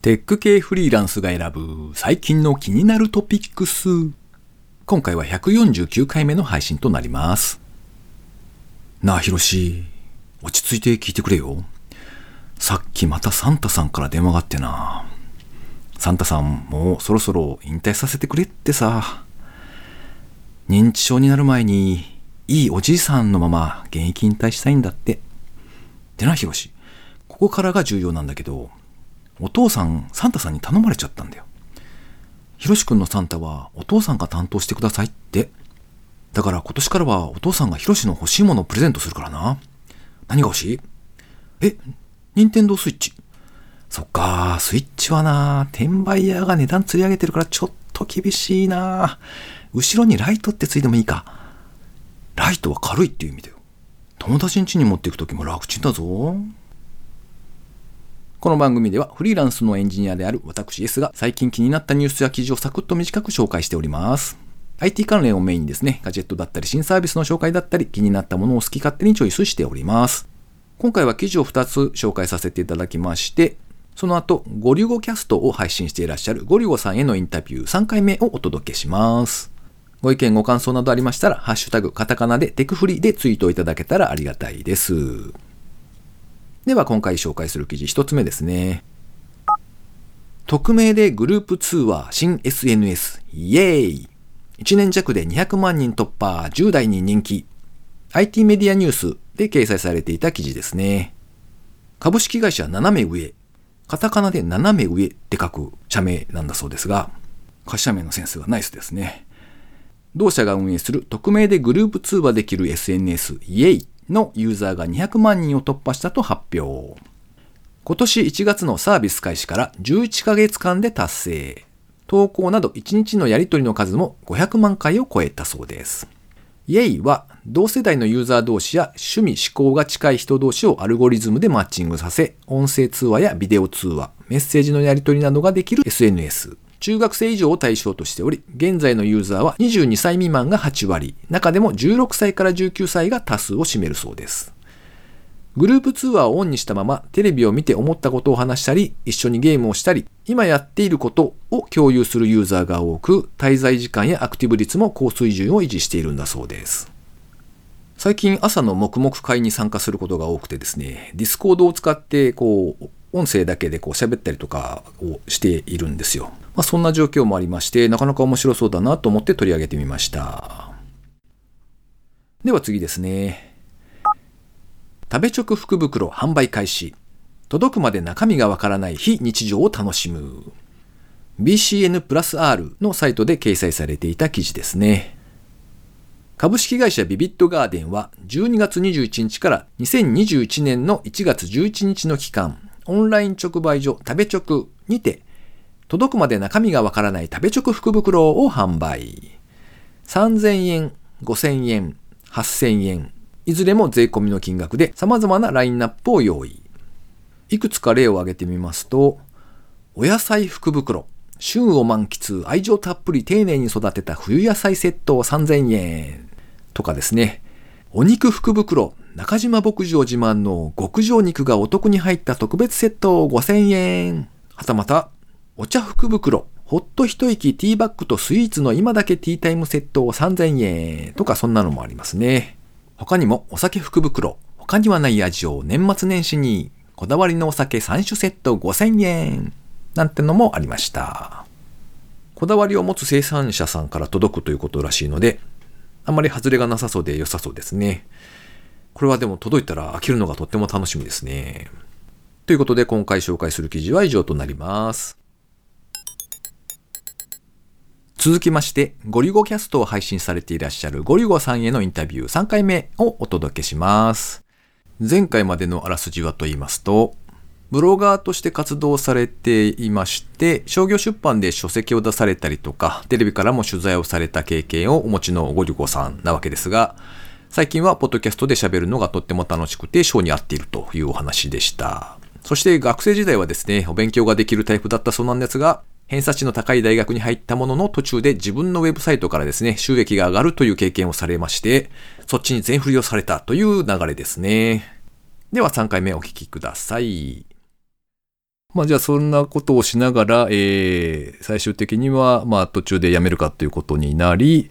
テック系フリーランスが選ぶ最近の気になるトピックス。今回は149回目の配信となります。なあ、ひろし。落ち着いて聞いてくれよ。さっきまたサンタさんから電話があってな。サンタさんもうそろそろ引退させてくれってさ。認知症になる前に、いいおじいさんのまま現役引退したいんだって。でな、ひろし。ここからが重要なんだけど、お父さん、サンタさんに頼まれちゃったんだよ。ひろしくんのサンタはお父さんが担当してくださいって。だから今年からはお父さんがひろしの欲しいものをプレゼントするからな。何が欲しい？え、ニンテンドースイッチ。そっか、スイッチはな、転売ヤーが値段釣り上げてるからちょっと厳しいな。後ろにライトってついてもいいか。ライトは軽いっていう意味だよ。友達ん家に持っていくときも楽ちんだぞ。この番組ではフリーランスのエンジニアである私 S が最近気になったニュースや記事をサクッと短く紹介しております。IT 関連をメインにですね、ガジェットだったり新サービスの紹介だったり気になったものを好き勝手にチョイスしております。今回は記事を2つ紹介させていただきまして、その後、ゴリュゴキャストを配信していらっしゃるゴリュゴさんへのインタビュー3回目をお届けします。ご意見ご感想などありましたら、ハッシュタグカタカナでテクフリでツイートいただけたらありがたいです。では今回紹介する記事1つ目ですね。匿名でグループ通話新 SNS イエーイ !1 年弱で200万人突破10代に人気 IT メディアニュースで掲載されていた記事ですね。株式会社斜め上カタカナで斜め上って書く社名なんだそうですが、会社名のセンスがナイスですね。同社が運営する匿名でグループ通話できる SNS イエイのユーザーが200万人を突破したと発表。今年1月のサービス開始から11ヶ月間で達成。投稿など1日のやり取りの数も500万回を超えたそうです。イエイは同世代のユーザー同士や趣味思考が近い人同士をアルゴリズムでマッチングさせ、音声通話やビデオ通話、メッセージのやり取りなどができる SNS。中学生以上を対象としており、現在のユーザーは22歳未満が8割、中でも16歳から19歳が多数を占めるそうです。グループ通話をオンにしたままテレビを見て思ったことを話したり、一緒にゲームをしたり、今やっていることを共有するユーザーが多く、滞在時間やアクティブ率も高水準を維持しているんだそうです。最近朝の黙々会に参加することが多くてですね、 Discord を使ってこう、音声だけでこう喋ったりとかをしているんですよ。まあ、そんな状況もありまして、なかなか面白そうだなと思って取り上げてみました。では次ですね。食べ直福袋販売開始。届くまで中身がわからない非日常を楽しむ。BCN プラス R のサイトで掲載されていた記事ですね。株式会社ビビットガーデンは12月21日から2021年の1月11日の期間、オンライン直売所食べ直にて、届くまで中身がわからない食べ直福袋を販売。3000円、5000円、8000円、いずれも税込みの金額で様々なラインナップを用意。いくつか例を挙げてみますと、お野菜福袋、旬を満喫、愛情たっぷり丁寧に育てた冬野菜セットを3000円とかですね。お肉福袋、中島牧場自慢の極上肉がお得に入った特別セット5000円。はたまた、お茶福袋、ほっと一息ティーバッグとスイーツの今だけティータイムセットを3000円とかそんなのもありますね。他にもお酒福袋、他にはない味を年末年始に、こだわりのお酒3種セット5000円なんてのもありました。こだわりを持つ生産者さんから届くということらしいので、あんまり外れがなさそうで良さそうですね。これはでも届いたら開けるのがとっても楽しみですね。ということで今回紹介する記事は以上となります。続きまして、ゴリゴキャストを配信されていらっしゃるゴリゴさんへのインタビュー3回目をお届けします。前回までのあらすじはと言いますと、ブロガーとして活動されていまして、商業出版で書籍を出されたりとか、テレビからも取材をされた経験をお持ちのゴリゴさんなわけですが、最近はポッドキャストで喋るのがとっても楽しくて、性に合っているというお話でした。そして学生時代はですね、お勉強ができるタイプだったそうなんですが、偏差値の高い大学に入ったものの途中で自分のウェブサイトからですね、収益が上がるという経験をされまして、そっちに全振りをされたという流れですね。では3回目お聞きください。まあじゃあそんなことをしながら、えー、最終的にはまあ途中で辞めるかということになり、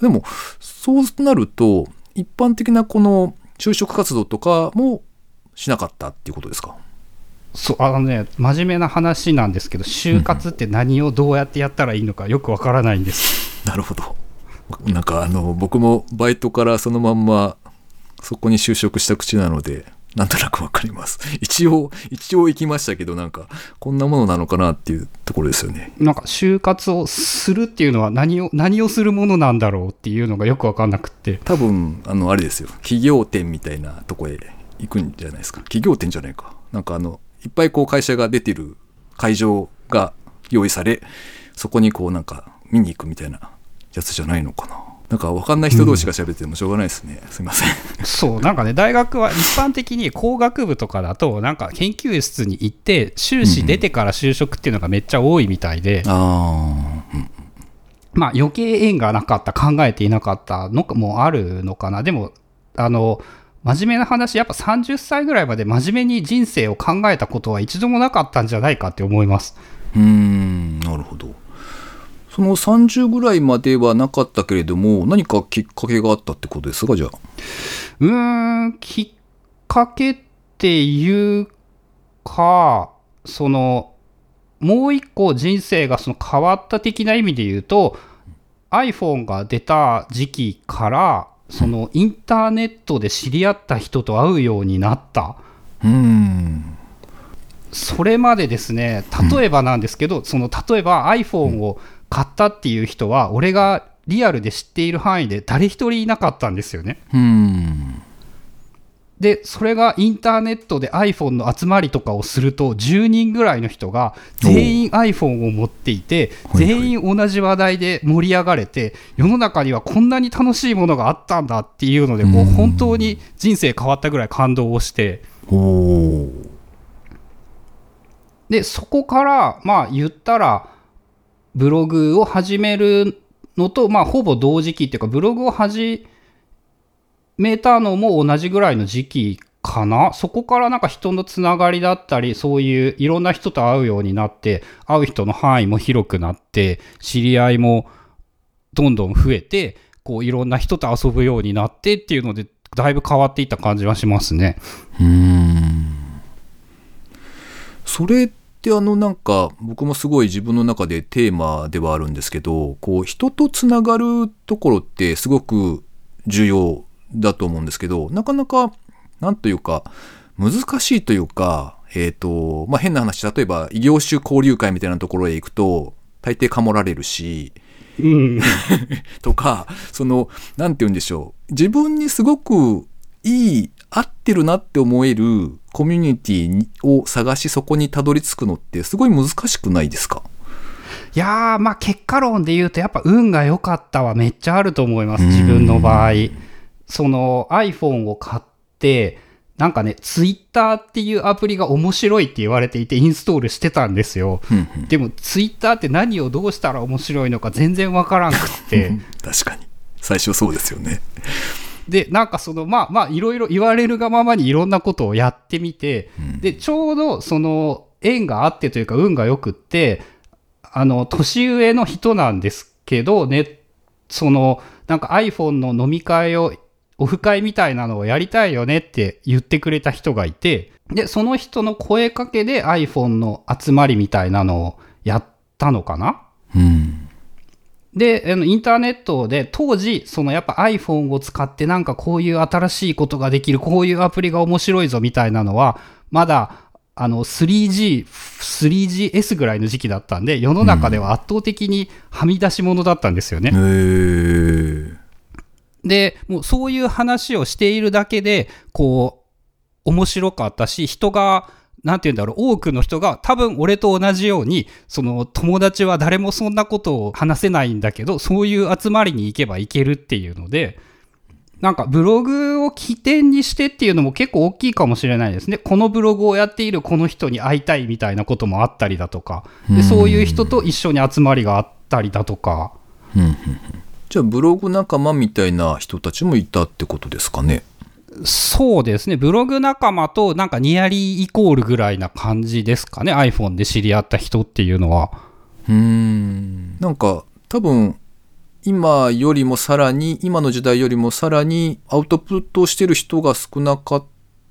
でもそうなると一般的なこの就職活動とかもしなかったっていうことですか？そうあのね真面目な話なんですけど就活って何をどうやってやったらいいのかよくわからないんです。なるほど。なんかあの僕もバイトからそのまんまそこに就職した口なのでなんとなくわかります。一応一応行きましたけどなんかこんなものなのかなっていうところですよね。なんか就活をするっていうのは何を何をするものなんだろうっていうのがよくわかんなくって。多分あのあれですよ。企業店みたいなとこへ行くんじゃないですか。企業店じゃないか。なんかあのいっぱいこう会社が出てる会場が用意されそこにこうなんか見に行くみたいなやつじゃないのかななんか分かんない人同士が喋ってもしょうがないですね、うん、すいません。そうなんかね大学は一般的に工学部とかだとなんか研究室に行って修士出てから就職っていうのがめっちゃ多いみたいで、うん、まあ余計縁がなかった考えていなかったのもあるのかな。でもあの真面目な話、やっぱ30歳ぐらいまで真面目に人生を考えたことは一度もなかったんじゃないかって思います。うーん、なるほど。その30ぐらいまではなかったけれども、何かきっかけがあったってことですか、じゃあ。うーん、きっかけっていうか、その、もう一個人生がその変わった的な意味で言うと、iPhone が出た時期から、そのインターネットで知り合った人と会うようになった。うんそれまでですね、例えばなんですけど、うん、その例えば iPhone を買ったっていう人は、俺がリアルで知っている範囲で誰一人いなかったんですよね。うん。で、それがインターネットで iPhone の集まりとかをすると、10人ぐらいの人が全員 iPhone を持っていて、全員同じ話題で盛り上がれて、世の中にはこんなに楽しいものがあったんだっていうので、もう本当に人生変わったぐらい感動をして、で、そこから、まあ言ったら、ブログを始めるのと、まあほぼ同時期っていうか、ブログを始めたのも同じぐらいの時期かなそこからなんか人のつながりだったり、そういういろんな人と会うようになって、会う人の範囲も広くなって、知り合いもどんどん増えて、こういろんな人と遊ぶようになってっていうので、だいぶ変わっていった感じはしますね。うん。それってあのなんか僕もすごい自分の中でテーマではあるんですけど、こう人とつながるところってすごく重要だと思うんですけど、なかなか、なんというか、難しいというか、えっ、ー、と、まあ、変な話、例えば異業種交流会みたいなところへ行くと、大抵かもられるし、うん、とか、その、なんて言うんでしょう。自分にすごくいい、合ってるなって思えるコミュニティを探し、そこにたどり着くのってすごい難しくないですか？いやー、まあ結果論で言うとやっぱ運が良かったはめっちゃあると思います、自分の場合。その iPhone を買って、なんかね、ツイッターっていうアプリが面白いって言われていてインストールしてたんですよ。でもツイッターって何をどうしたら面白いのか全然わからんくって。確かに。最初そうですよね。で、なんかその、まあまあ、いろいろ言われるがままにいろんなことをやってみて、うん、で、ちょうどその縁があってというか運が良くって、あの、年上の人なんですけど、ね、その、なんか iPhone の飲み会をオフ会みたいなのをやりたいよねって言ってくれた人がいて、で、その人の声かけで iPhone の集まりみたいなのをやったのかなうん。で、あのインターネットで当時、そのやっぱ iPhone を使ってなんかこういう新しいことができる、こういうアプリが面白いぞみたいなのは、まだあの 3G、3GS ぐらいの時期だったんで、世の中では圧倒的にはみ出し物だったんですよね。うん。で、もうそういう話をしているだけで、こう、面白かったし、人が、なんて言うんだろう、多くの人が多分俺と同じように、その友達は誰もそんなことを話せないんだけど、そういう集まりに行けばいけるっていうので、なんかブログを起点にしてっていうのも結構大きいかもしれないですね。このブログをやっているこの人に会いたいみたいなこともあったりだとか、でそういう人と一緒に集まりがあったりだとか。じゃあブログ仲間みたいな人たちもいたってことですかねそうですね。ブログ仲間となんかニアリーイコールぐらいな感じですかね。iPhone で知り合った人っていうのは。うーん。なんか、多分、今よりもさらに、今の時代よりもさらにアウトプットをしてる人が少なかっ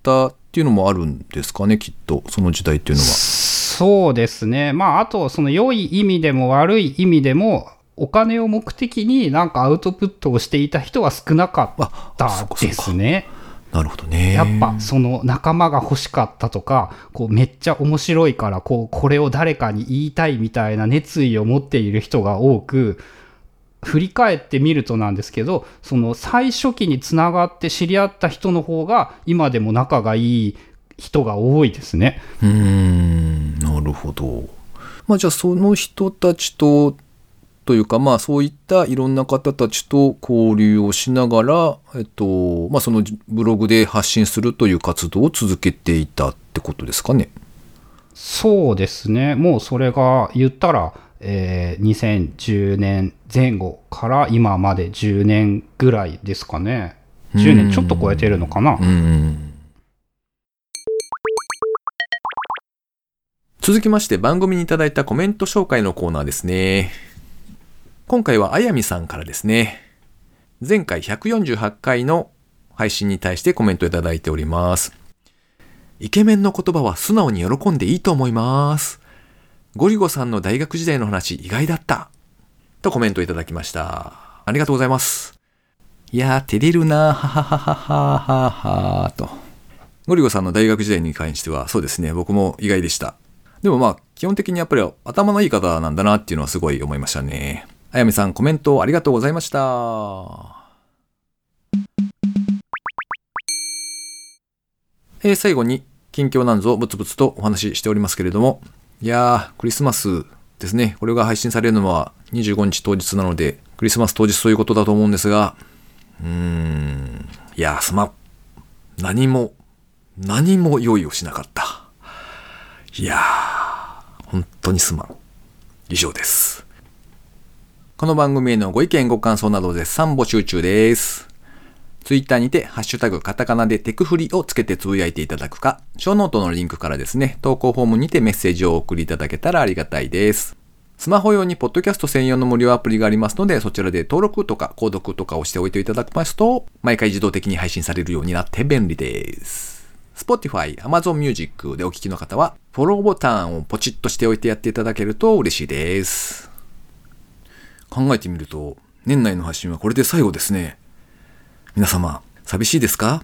たっていうのもあるんですかね、きっと。その時代っていうのは。そうですね。まあ、あと、その良い意味でも悪い意味でも、お金を目的になんかアウトプットをしていた人は少なかったですね。なるほどね。やっぱその仲間が欲しかったとか、こうめっちゃ面白いからこうこれを誰かに言いたいみたいな熱意を持っている人が多く、振り返ってみるとなんですけど、その最初期につながって知り合った人の方が今でも仲がいい人が多いですね。うーん、なるほど。まあじゃあその人たちとというかまあそういったいろんな方たちと交流をしながら、えっと、まあそのブログで発信するという活動を続けていたってことですかね。そうですね。もうそれが言ったら、えー、2010年前後から今まで10年ぐらいですかね。10年ちょっと超えてるのかな。うん。続きまして番組にいただいたコメント紹介のコーナーですね。今回はあやみさんからですね。前回148回の配信に対してコメントいただいております。イケメンの言葉は素直に喜んでいいと思います。ゴリゴさんの大学時代の話意外だった。とコメントいただきました。ありがとうございます。いやー、照れるなー、はははははははと。ゴリゴさんの大学時代に関しては、そうですね、僕も意外でした。でもまあ、基本的にやっぱり頭のいい方なんだなっていうのはすごい思いましたね。あやみさん、コメントありがとうございました。えー最後に、近況なんぞブツブツとお話ししておりますけれども、いやー、クリスマスですね。これが配信されるのは25日当日なので、クリスマス当日ということだと思うんですが、うーん、いやー、すまん。何も、何も用意をしなかった。いやー、本当にすまん。以上です。この番組へのご意見ご感想など絶賛募集中です。ツイッターにて、ハッシュタグ、カタカナでテクフリをつけてつぶやいていただくか、ショーノートのリンクからですね、投稿フォームにてメッセージをお送りいただけたらありがたいです。スマホ用にポッドキャスト専用の無料アプリがありますので、そちらで登録とか購読とかをしておいていただきますと、毎回自動的に配信されるようになって便利です。Spotify、Amazon Music でお聞きの方は、フォローボタンをポチッとしておいてやっていただけると嬉しいです。考えてみると、年内の配信はこれで最後ですね。皆様、寂しいですか？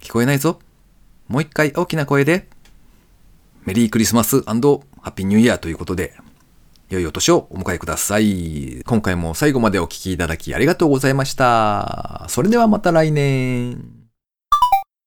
聞こえないぞ。もう一回大きな声で、メリークリスマスハッピーニューイヤーということで、良いお年をお迎えください。今回も最後までお聞きいただきありがとうございました。それではまた来年。